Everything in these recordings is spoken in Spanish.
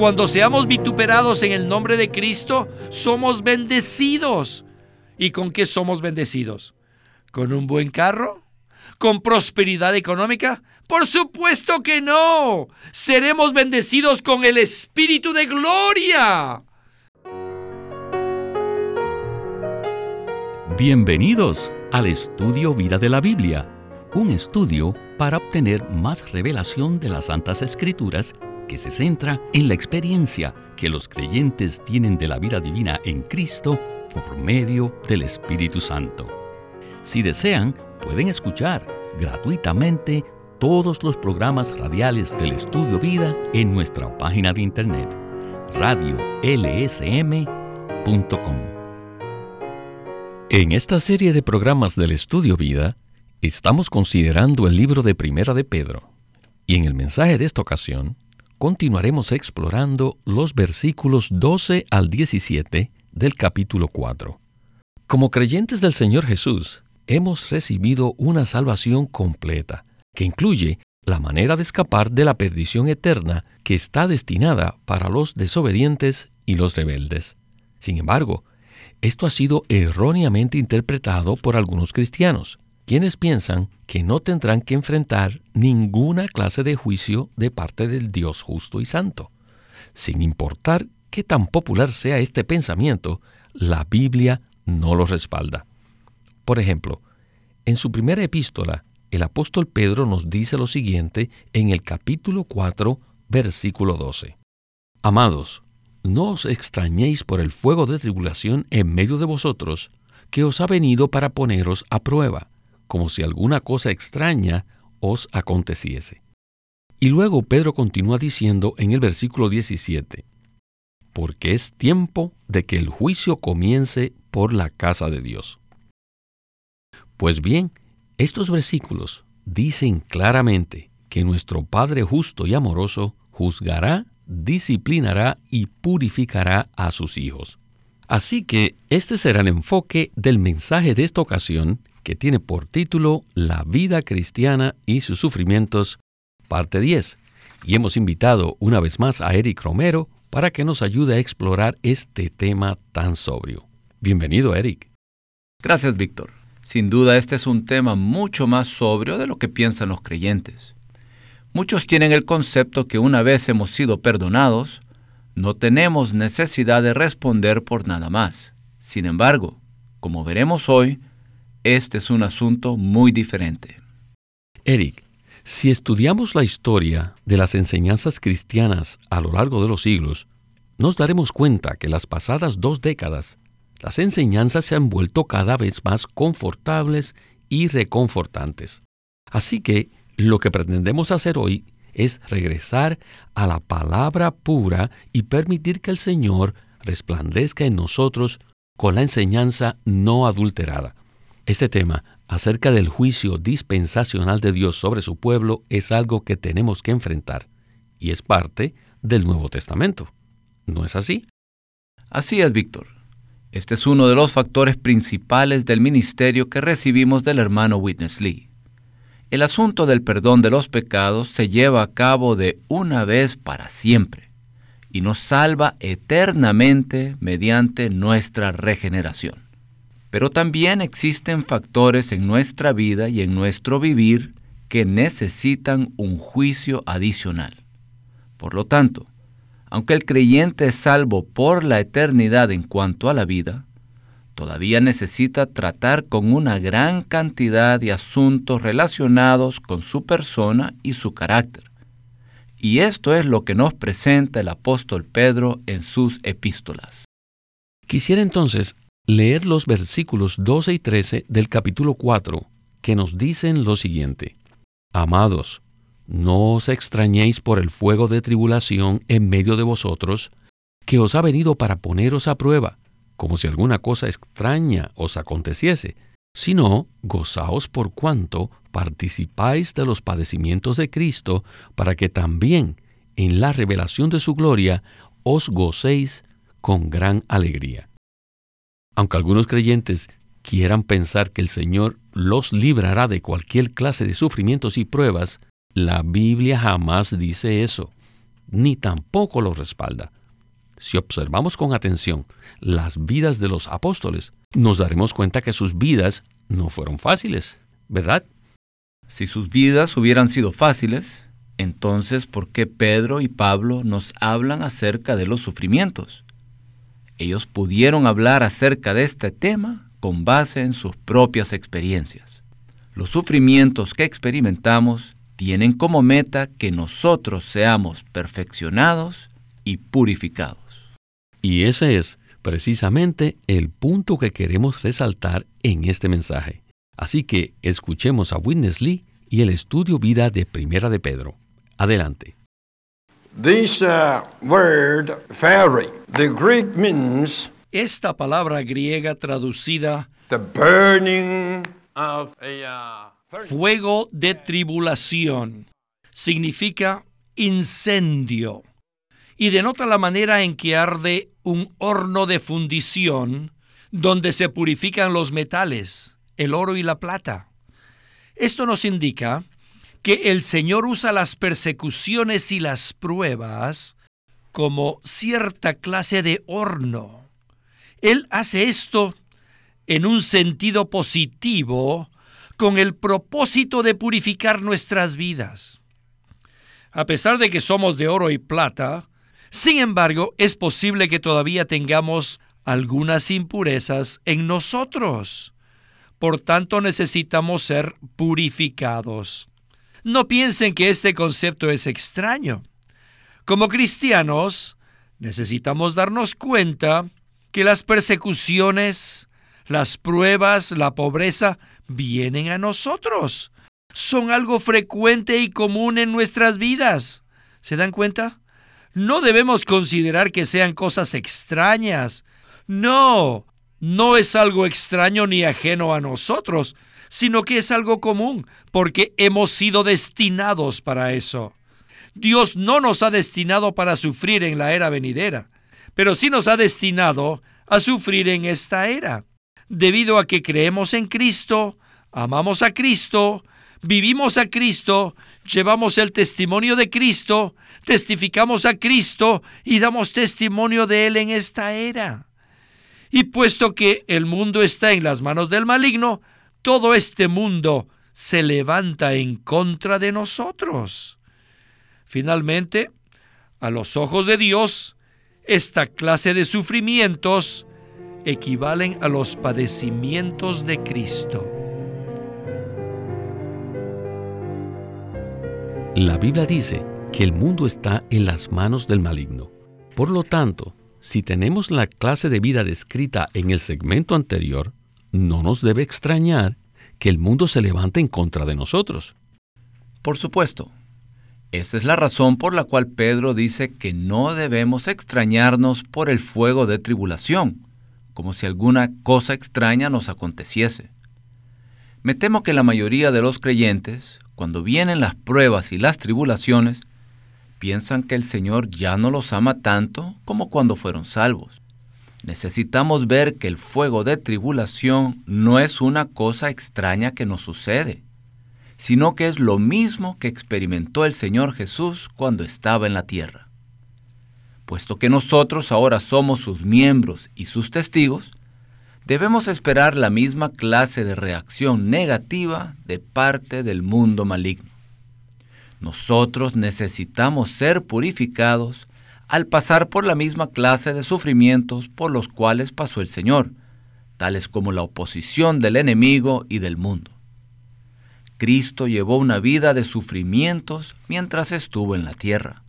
cuando seamos vituperados en el nombre de Cristo, somos bendecidos. ¿Y con qué somos bendecidos? ¿Con un buen carro? ¿Con prosperidad económica? Por supuesto que no. Seremos bendecidos con el Espíritu de Gloria. Bienvenidos al estudio Vida de la Biblia, un estudio para obtener más revelación de las Santas Escrituras que se centra en la experiencia que los creyentes tienen de la vida divina en Cristo por medio del Espíritu Santo. Si desean, pueden escuchar gratuitamente todos los programas radiales del Estudio Vida en nuestra página de internet radiolsm.com. En esta serie de programas del Estudio Vida, estamos considerando el libro de Primera de Pedro, y en el mensaje de esta ocasión continuaremos explorando los versículos 12 al 17 del capítulo 4. Como creyentes del Señor Jesús, hemos recibido una salvación completa, que incluye la manera de escapar de la perdición eterna que está destinada para los desobedientes y los rebeldes. Sin embargo, esto ha sido erróneamente interpretado por algunos cristianos, quienes piensan que no tendrán que enfrentar ninguna clase de juicio de parte del Dios justo y santo. Sin importar qué tan popular sea este pensamiento, la Biblia no lo respalda. Por ejemplo, en su primera epístola, el apóstol Pedro nos dice lo siguiente en el capítulo 4, versículo 12. Amados, no os extrañéis por el fuego de tribulación en medio de vosotros, que os ha venido para poneros a prueba, como si alguna cosa extraña os aconteciese. Y luego Pedro continúa diciendo en el versículo 17, porque es tiempo de que el juicio comience por la casa de Dios. Pues bien, estos versículos dicen claramente que nuestro Padre justo y amoroso juzgará, disciplinará y purificará a sus hijos. Así que este será el enfoque del mensaje de esta ocasión que tiene por título La vida cristiana y sus sufrimientos, parte 10. Y hemos invitado una vez más a Eric Romero para que nos ayude a explorar este tema tan sobrio. Bienvenido, Eric. Gracias, Víctor. Sin duda, este es un tema mucho más sobrio de lo que piensan los creyentes. Muchos tienen el concepto que una vez hemos sido perdonados, no tenemos necesidad de responder por nada más. Sin embargo, como veremos hoy, este es un asunto muy diferente. Eric, si estudiamos la historia de las enseñanzas cristianas a lo largo de los siglos, nos daremos cuenta que las pasadas dos décadas, las enseñanzas se han vuelto cada vez más confortables y reconfortantes. Así que lo que pretendemos hacer hoy es regresar a la palabra pura y permitir que el Señor resplandezca en nosotros con la enseñanza no adulterada. Este tema acerca del juicio dispensacional de Dios sobre su pueblo es algo que tenemos que enfrentar y es parte del Nuevo Testamento. ¿No es así? Así es, Víctor. Este es uno de los factores principales del ministerio que recibimos del hermano Witness Lee. El asunto del perdón de los pecados se lleva a cabo de una vez para siempre y nos salva eternamente mediante nuestra regeneración. Pero también existen factores en nuestra vida y en nuestro vivir que necesitan un juicio adicional. Por lo tanto, aunque el creyente es salvo por la eternidad en cuanto a la vida, todavía necesita tratar con una gran cantidad de asuntos relacionados con su persona y su carácter. Y esto es lo que nos presenta el apóstol Pedro en sus epístolas. Quisiera entonces leer los versículos 12 y 13 del capítulo 4, que nos dicen lo siguiente. Amados, no os extrañéis por el fuego de tribulación en medio de vosotros, que os ha venido para poneros a prueba, como si alguna cosa extraña os aconteciese, sino gozaos por cuanto participáis de los padecimientos de Cristo, para que también en la revelación de su gloria os gocéis con gran alegría. Aunque algunos creyentes quieran pensar que el Señor los librará de cualquier clase de sufrimientos y pruebas, la Biblia jamás dice eso. ni tampoco lo respalda. Si observamos con atención las vidas de los apóstoles, nos daremos cuenta que sus vidas no fueron fáciles, ¿verdad? Si sus vidas hubieran sido fáciles, entonces ¿por qué Pedro y Pablo nos hablan acerca de los sufrimientos? Ellos pudieron hablar acerca de este tema con base en sus propias experiencias. Los sufrimientos que experimentamos tienen como meta que nosotros seamos perfeccionados y purificados. Y ese es precisamente el punto que queremos resaltar en este mensaje. Así que escuchemos a Witness Lee y el estudio vida de Primera de Pedro. Adelante. This uh, word fiery, the Greek means Esta palabra griega traducida the burning of a uh, fuego de tribulación significa incendio y denota la manera en que arde un horno de fundición donde se purifican los metales, el oro y la plata. Esto nos indica que el Señor usa las persecuciones y las pruebas como cierta clase de horno. Él hace esto en un sentido positivo con el propósito de purificar nuestras vidas. A pesar de que somos de oro y plata, sin embargo, es posible que todavía tengamos algunas impurezas en nosotros. Por tanto, necesitamos ser purificados. No piensen que este concepto es extraño. Como cristianos, necesitamos darnos cuenta que las persecuciones, las pruebas, la pobreza vienen a nosotros. Son algo frecuente y común en nuestras vidas. ¿Se dan cuenta? No debemos considerar que sean cosas extrañas. No, no es algo extraño ni ajeno a nosotros, sino que es algo común, porque hemos sido destinados para eso. Dios no nos ha destinado para sufrir en la era venidera, pero sí nos ha destinado a sufrir en esta era, debido a que creemos en Cristo, amamos a Cristo, vivimos a Cristo, llevamos el testimonio de Cristo, testificamos a Cristo y damos testimonio de Él en esta era. Y puesto que el mundo está en las manos del maligno, todo este mundo se levanta en contra de nosotros. Finalmente, a los ojos de Dios, esta clase de sufrimientos equivalen a los padecimientos de Cristo. La Biblia dice que el mundo está en las manos del maligno. Por lo tanto, si tenemos la clase de vida descrita en el segmento anterior, no nos debe extrañar que el mundo se levante en contra de nosotros. Por supuesto. Esa es la razón por la cual Pedro dice que no debemos extrañarnos por el fuego de tribulación, como si alguna cosa extraña nos aconteciese. Me temo que la mayoría de los creyentes, cuando vienen las pruebas y las tribulaciones, piensan que el Señor ya no los ama tanto como cuando fueron salvos. Necesitamos ver que el fuego de tribulación no es una cosa extraña que nos sucede, sino que es lo mismo que experimentó el Señor Jesús cuando estaba en la tierra. Puesto que nosotros ahora somos sus miembros y sus testigos, debemos esperar la misma clase de reacción negativa de parte del mundo maligno. Nosotros necesitamos ser purificados al pasar por la misma clase de sufrimientos por los cuales pasó el Señor, tales como la oposición del enemigo y del mundo. Cristo llevó una vida de sufrimientos mientras estuvo en la tierra.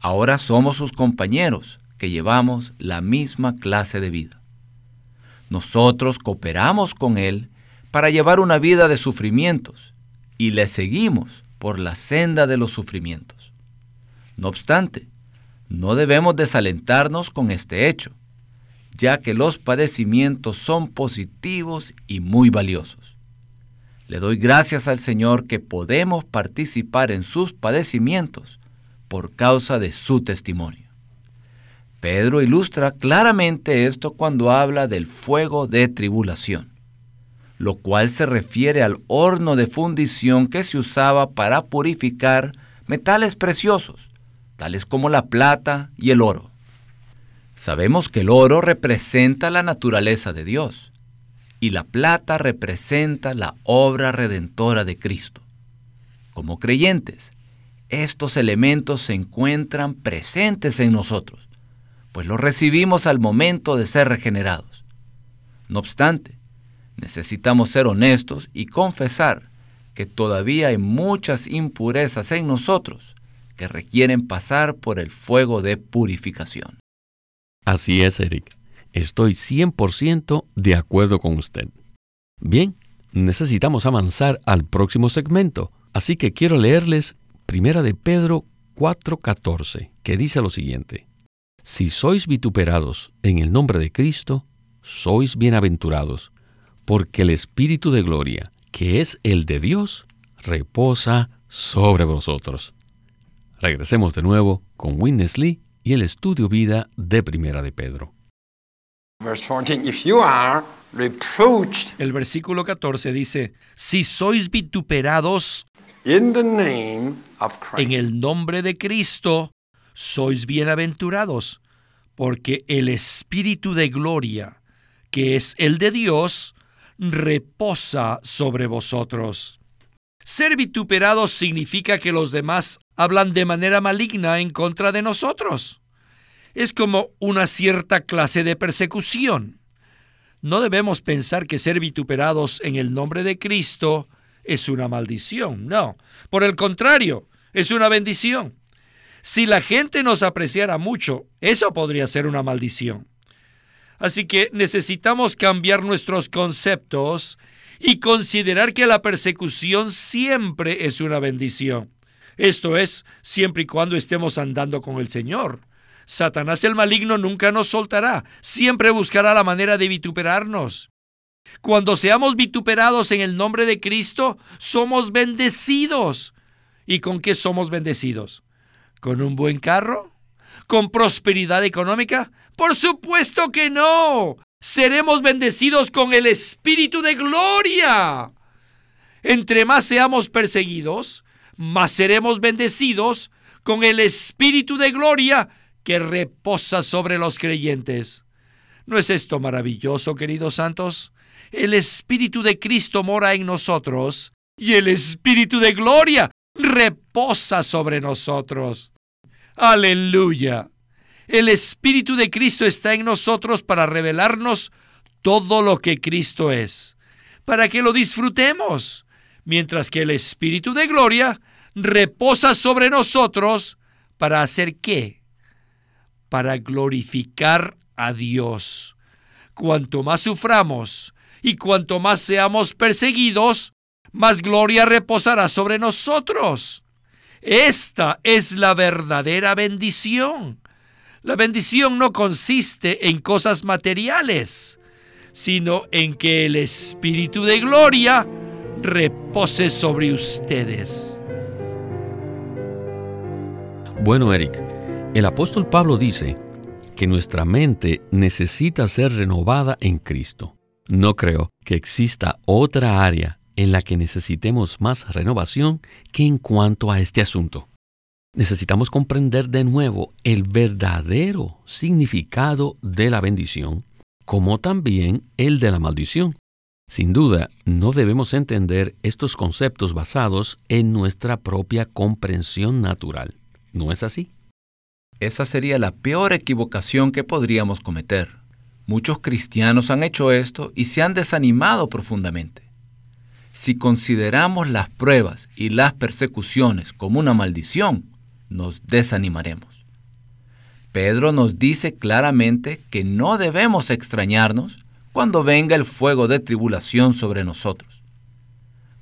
Ahora somos sus compañeros que llevamos la misma clase de vida. Nosotros cooperamos con Él para llevar una vida de sufrimientos y le seguimos por la senda de los sufrimientos. No obstante, no debemos desalentarnos con este hecho, ya que los padecimientos son positivos y muy valiosos. Le doy gracias al Señor que podemos participar en sus padecimientos por causa de su testimonio. Pedro ilustra claramente esto cuando habla del fuego de tribulación, lo cual se refiere al horno de fundición que se usaba para purificar metales preciosos, tales como la plata y el oro. Sabemos que el oro representa la naturaleza de Dios y la plata representa la obra redentora de Cristo. Como creyentes, estos elementos se encuentran presentes en nosotros, pues los recibimos al momento de ser regenerados. No obstante, necesitamos ser honestos y confesar que todavía hay muchas impurezas en nosotros que requieren pasar por el fuego de purificación. Así es, Eric. Estoy 100% de acuerdo con usted. Bien, necesitamos avanzar al próximo segmento, así que quiero leerles Primera de Pedro 4:14, que dice lo siguiente: Si sois vituperados en el nombre de Cristo, sois bienaventurados, porque el Espíritu de gloria, que es el de Dios, reposa sobre vosotros. Regresemos de nuevo con Witness Lee y el estudio vida de Primera de Pedro. El versículo 14 dice, si sois vituperados in the name of Christ. en el nombre de Cristo, sois bienaventurados, porque el Espíritu de gloria, que es el de Dios, reposa sobre vosotros. Ser vituperados significa que los demás hablan de manera maligna en contra de nosotros. Es como una cierta clase de persecución. No debemos pensar que ser vituperados en el nombre de Cristo es una maldición, no. Por el contrario, es una bendición. Si la gente nos apreciara mucho, eso podría ser una maldición. Así que necesitamos cambiar nuestros conceptos y considerar que la persecución siempre es una bendición. Esto es, siempre y cuando estemos andando con el Señor. Satanás el maligno nunca nos soltará, siempre buscará la manera de vituperarnos. Cuando seamos vituperados en el nombre de Cristo, somos bendecidos. ¿Y con qué somos bendecidos? ¿Con un buen carro? ¿Con prosperidad económica? Por supuesto que no. Seremos bendecidos con el Espíritu de gloria. Entre más seamos perseguidos, más seremos bendecidos con el Espíritu de gloria que reposa sobre los creyentes. ¿No es esto maravilloso, queridos santos? El Espíritu de Cristo mora en nosotros y el Espíritu de gloria reposa sobre nosotros. Aleluya. El Espíritu de Cristo está en nosotros para revelarnos todo lo que Cristo es, para que lo disfrutemos, mientras que el Espíritu de gloria reposa sobre nosotros para hacer qué? Para glorificar a Dios. Cuanto más suframos y cuanto más seamos perseguidos, más gloria reposará sobre nosotros. Esta es la verdadera bendición. La bendición no consiste en cosas materiales, sino en que el Espíritu de gloria repose sobre ustedes. Bueno, Eric, el apóstol Pablo dice que nuestra mente necesita ser renovada en Cristo. No creo que exista otra área en la que necesitemos más renovación que en cuanto a este asunto. Necesitamos comprender de nuevo el verdadero significado de la bendición, como también el de la maldición. Sin duda, no debemos entender estos conceptos basados en nuestra propia comprensión natural. ¿No es así? Esa sería la peor equivocación que podríamos cometer. Muchos cristianos han hecho esto y se han desanimado profundamente. Si consideramos las pruebas y las persecuciones como una maldición, nos desanimaremos. Pedro nos dice claramente que no debemos extrañarnos cuando venga el fuego de tribulación sobre nosotros.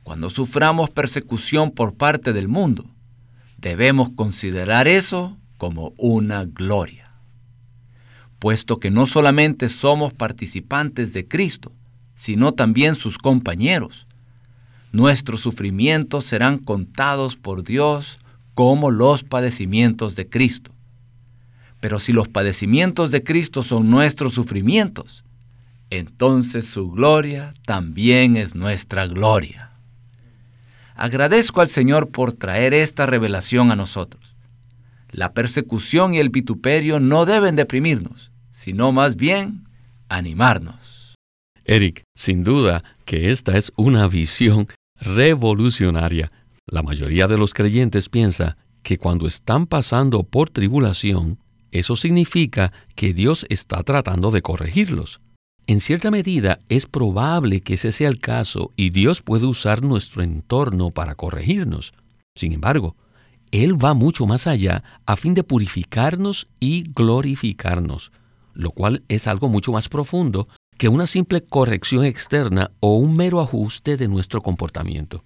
Cuando suframos persecución por parte del mundo, debemos considerar eso como una gloria. Puesto que no solamente somos participantes de Cristo, sino también sus compañeros, nuestros sufrimientos serán contados por Dios como los padecimientos de Cristo. Pero si los padecimientos de Cristo son nuestros sufrimientos, entonces su gloria también es nuestra gloria. Agradezco al Señor por traer esta revelación a nosotros. La persecución y el vituperio no deben deprimirnos, sino más bien animarnos. Eric, sin duda que esta es una visión revolucionaria. La mayoría de los creyentes piensa que cuando están pasando por tribulación, eso significa que Dios está tratando de corregirlos. En cierta medida es probable que ese sea el caso y Dios puede usar nuestro entorno para corregirnos. Sin embargo, Él va mucho más allá a fin de purificarnos y glorificarnos, lo cual es algo mucho más profundo que una simple corrección externa o un mero ajuste de nuestro comportamiento.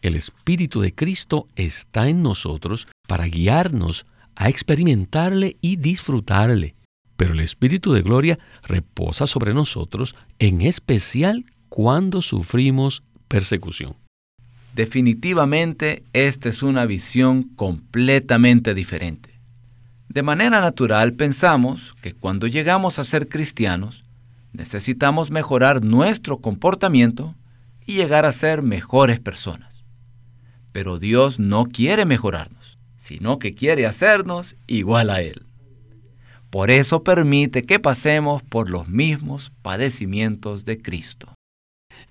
El Espíritu de Cristo está en nosotros para guiarnos a experimentarle y disfrutarle. Pero el Espíritu de Gloria reposa sobre nosotros, en especial cuando sufrimos persecución. Definitivamente esta es una visión completamente diferente. De manera natural pensamos que cuando llegamos a ser cristianos, necesitamos mejorar nuestro comportamiento y llegar a ser mejores personas. Pero Dios no quiere mejorarnos, sino que quiere hacernos igual a Él. Por eso permite que pasemos por los mismos padecimientos de Cristo.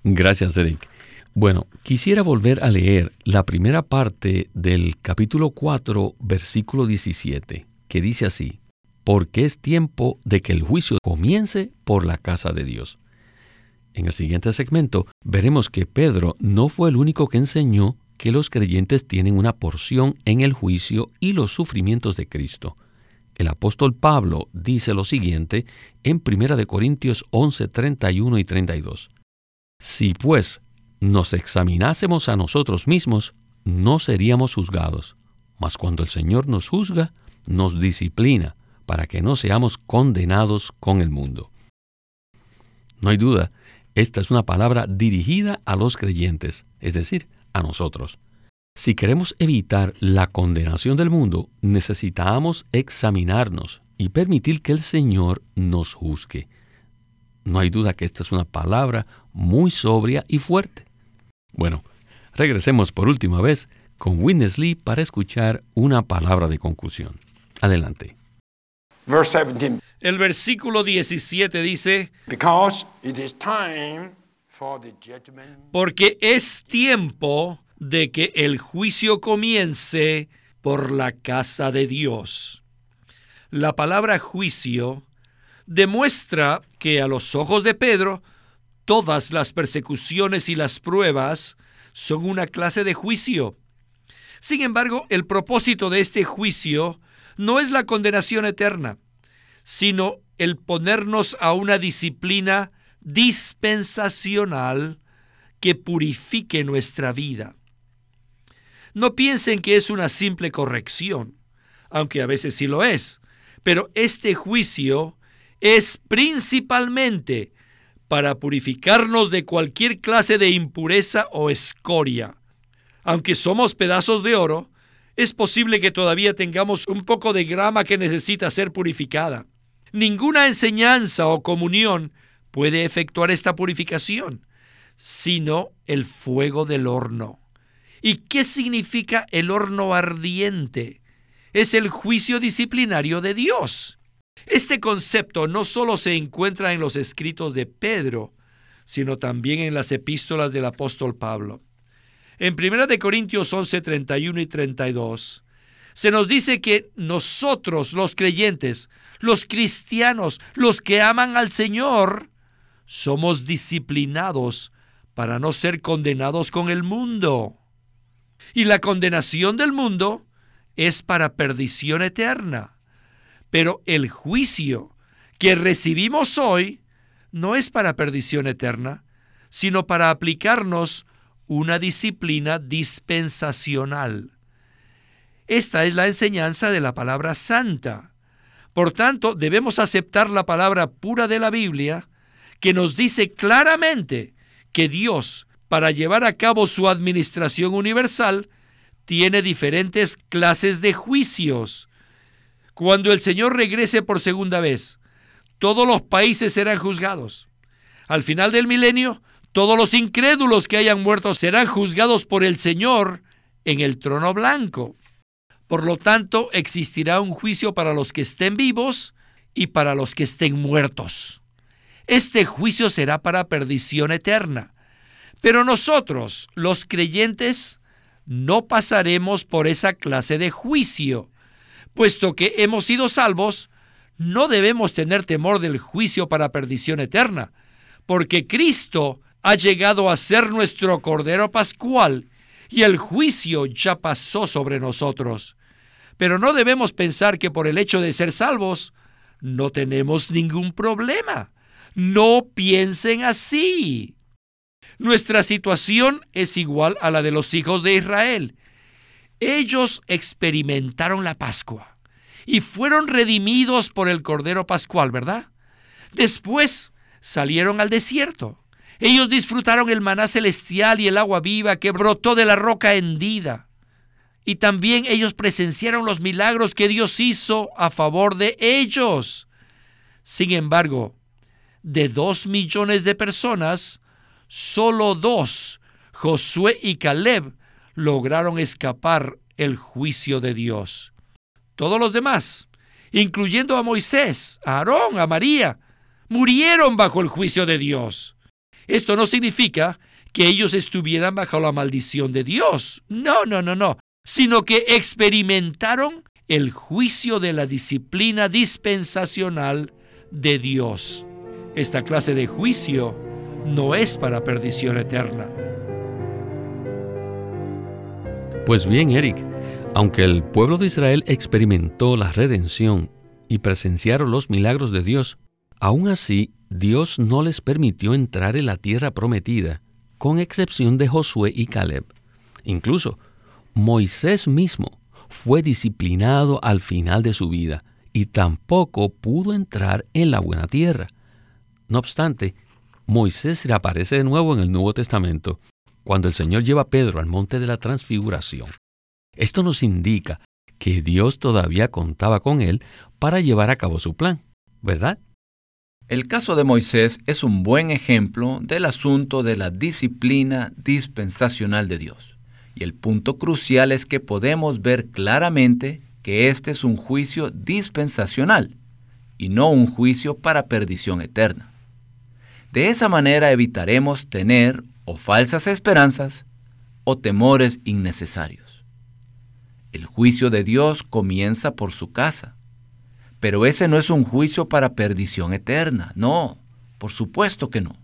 Gracias, Eric. Bueno, quisiera volver a leer la primera parte del capítulo 4, versículo 17, que dice así, porque es tiempo de que el juicio comience por la casa de Dios. En el siguiente segmento veremos que Pedro no fue el único que enseñó que los creyentes tienen una porción en el juicio y los sufrimientos de Cristo. El apóstol Pablo dice lo siguiente en 1 Corintios 11, 31 y 32. Si pues nos examinásemos a nosotros mismos, no seríamos juzgados, mas cuando el Señor nos juzga, nos disciplina para que no seamos condenados con el mundo. No hay duda, esta es una palabra dirigida a los creyentes, es decir, a nosotros. Si queremos evitar la condenación del mundo, necesitamos examinarnos y permitir que el Señor nos juzgue. No hay duda que esta es una palabra muy sobria y fuerte. Bueno, regresemos por última vez con Witness Lee para escuchar una palabra de conclusión. Adelante. El versículo 17 dice, porque es tiempo de que el juicio comience por la casa de Dios. La palabra juicio demuestra que a los ojos de Pedro todas las persecuciones y las pruebas son una clase de juicio. Sin embargo, el propósito de este juicio no es la condenación eterna, sino el ponernos a una disciplina dispensacional que purifique nuestra vida. No piensen que es una simple corrección, aunque a veces sí lo es, pero este juicio es principalmente para purificarnos de cualquier clase de impureza o escoria. Aunque somos pedazos de oro, es posible que todavía tengamos un poco de grama que necesita ser purificada. Ninguna enseñanza o comunión puede efectuar esta purificación, sino el fuego del horno. ¿Y qué significa el horno ardiente? Es el juicio disciplinario de Dios. Este concepto no solo se encuentra en los escritos de Pedro, sino también en las epístolas del apóstol Pablo. En 1 Corintios 11, 31 y 32, se nos dice que nosotros, los creyentes, los cristianos, los que aman al Señor, somos disciplinados para no ser condenados con el mundo. Y la condenación del mundo es para perdición eterna. Pero el juicio que recibimos hoy no es para perdición eterna, sino para aplicarnos una disciplina dispensacional. Esta es la enseñanza de la palabra santa. Por tanto, debemos aceptar la palabra pura de la Biblia, que nos dice claramente que Dios para llevar a cabo su administración universal, tiene diferentes clases de juicios. Cuando el Señor regrese por segunda vez, todos los países serán juzgados. Al final del milenio, todos los incrédulos que hayan muerto serán juzgados por el Señor en el trono blanco. Por lo tanto, existirá un juicio para los que estén vivos y para los que estén muertos. Este juicio será para perdición eterna. Pero nosotros, los creyentes, no pasaremos por esa clase de juicio. Puesto que hemos sido salvos, no debemos tener temor del juicio para perdición eterna, porque Cristo ha llegado a ser nuestro Cordero Pascual y el juicio ya pasó sobre nosotros. Pero no debemos pensar que por el hecho de ser salvos no tenemos ningún problema. No piensen así. Nuestra situación es igual a la de los hijos de Israel. Ellos experimentaron la Pascua y fueron redimidos por el Cordero Pascual, ¿verdad? Después salieron al desierto. Ellos disfrutaron el maná celestial y el agua viva que brotó de la roca hendida. Y también ellos presenciaron los milagros que Dios hizo a favor de ellos. Sin embargo, de dos millones de personas, solo dos, Josué y Caleb, lograron escapar el juicio de Dios. Todos los demás, incluyendo a Moisés, a Aarón, a María, murieron bajo el juicio de Dios. Esto no significa que ellos estuvieran bajo la maldición de Dios. No, no, no, no. Sino que experimentaron el juicio de la disciplina dispensacional de Dios. Esta clase de juicio no es para perdición eterna. Pues bien, Eric, aunque el pueblo de Israel experimentó la redención y presenciaron los milagros de Dios, aún así Dios no les permitió entrar en la tierra prometida, con excepción de Josué y Caleb. Incluso Moisés mismo fue disciplinado al final de su vida y tampoco pudo entrar en la buena tierra. No obstante, Moisés reaparece de nuevo en el Nuevo Testamento cuando el Señor lleva a Pedro al monte de la transfiguración. Esto nos indica que Dios todavía contaba con él para llevar a cabo su plan, ¿verdad? El caso de Moisés es un buen ejemplo del asunto de la disciplina dispensacional de Dios. Y el punto crucial es que podemos ver claramente que este es un juicio dispensacional y no un juicio para perdición eterna. De esa manera evitaremos tener o falsas esperanzas o temores innecesarios. El juicio de Dios comienza por su casa, pero ese no es un juicio para perdición eterna, no, por supuesto que no.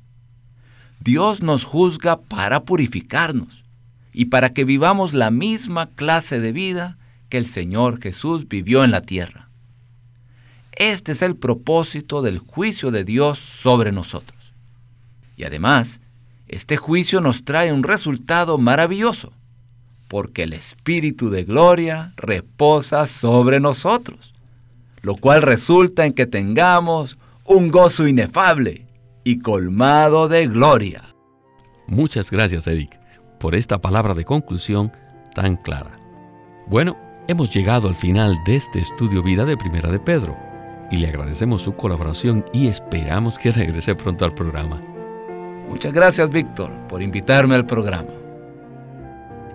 Dios nos juzga para purificarnos y para que vivamos la misma clase de vida que el Señor Jesús vivió en la tierra. Este es el propósito del juicio de Dios sobre nosotros. Y además, este juicio nos trae un resultado maravilloso, porque el Espíritu de gloria reposa sobre nosotros, lo cual resulta en que tengamos un gozo inefable y colmado de gloria. Muchas gracias, Eric, por esta palabra de conclusión tan clara. Bueno, hemos llegado al final de este estudio vida de Primera de Pedro y le agradecemos su colaboración y esperamos que regrese pronto al programa. Muchas gracias, Víctor, por invitarme al programa.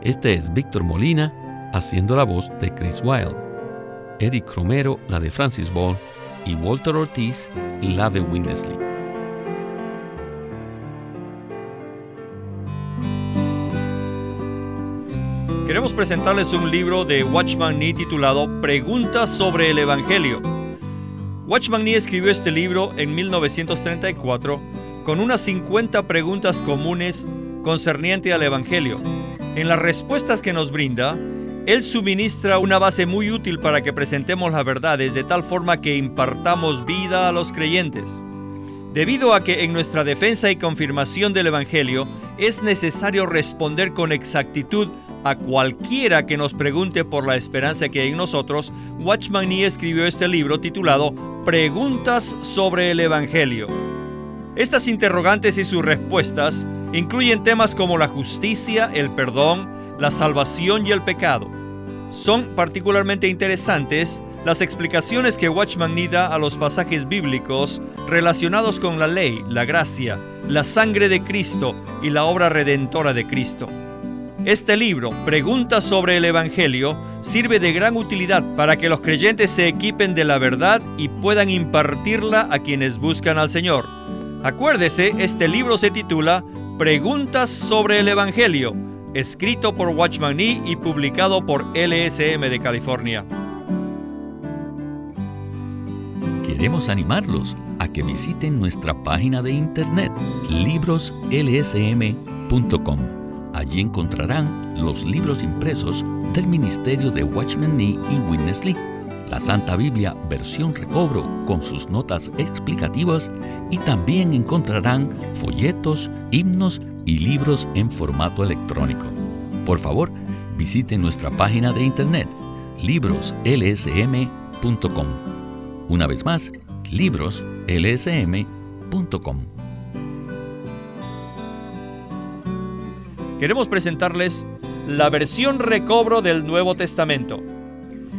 Este es Víctor Molina haciendo la voz de Chris Wilde, Eric Romero la de Francis Ball y Walter Ortiz la de Winnesley. Queremos presentarles un libro de Watchman Nee titulado Preguntas sobre el Evangelio. Watchman Nee escribió este libro en 1934 con unas 50 preguntas comunes concerniente al Evangelio. En las respuestas que nos brinda, Él suministra una base muy útil para que presentemos las verdades de tal forma que impartamos vida a los creyentes. Debido a que en nuestra defensa y confirmación del Evangelio es necesario responder con exactitud a cualquiera que nos pregunte por la esperanza que hay en nosotros, Watchman Nee escribió este libro titulado Preguntas sobre el Evangelio. Estas interrogantes y sus respuestas incluyen temas como la justicia, el perdón, la salvación y el pecado. Son particularmente interesantes las explicaciones que Watchman Nee da a los pasajes bíblicos relacionados con la ley, la gracia, la sangre de Cristo y la obra redentora de Cristo. Este libro, Preguntas sobre el Evangelio, sirve de gran utilidad para que los creyentes se equipen de la verdad y puedan impartirla a quienes buscan al Señor. Acuérdese, este libro se titula Preguntas sobre el Evangelio, escrito por Watchman Nee y publicado por LSM de California. Queremos animarlos a que visiten nuestra página de internet libroslsm.com Allí encontrarán los libros impresos del Ministerio de Watchman Nee y Witness Lee, la Santa Biblia versión recobro con sus notas explicativas y también encontrarán folletos, himnos y libros en formato electrónico. Por favor, visiten nuestra página de internet libroslsm.com. Una vez más, libroslsm.com. queremos presentarles la versión recobro del Nuevo Testamento.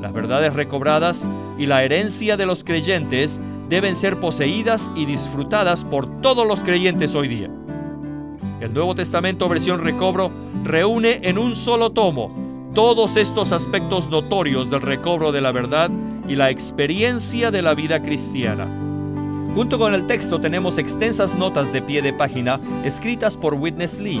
Las verdades recobradas y la herencia de los creyentes deben ser poseídas y disfrutadas por todos los creyentes hoy día. El Nuevo Testamento versión recobro reúne en un solo tomo todos estos aspectos notorios del recobro de la verdad y la experiencia de la vida cristiana. Junto con el texto tenemos extensas notas de pie de página escritas por Witness Lee,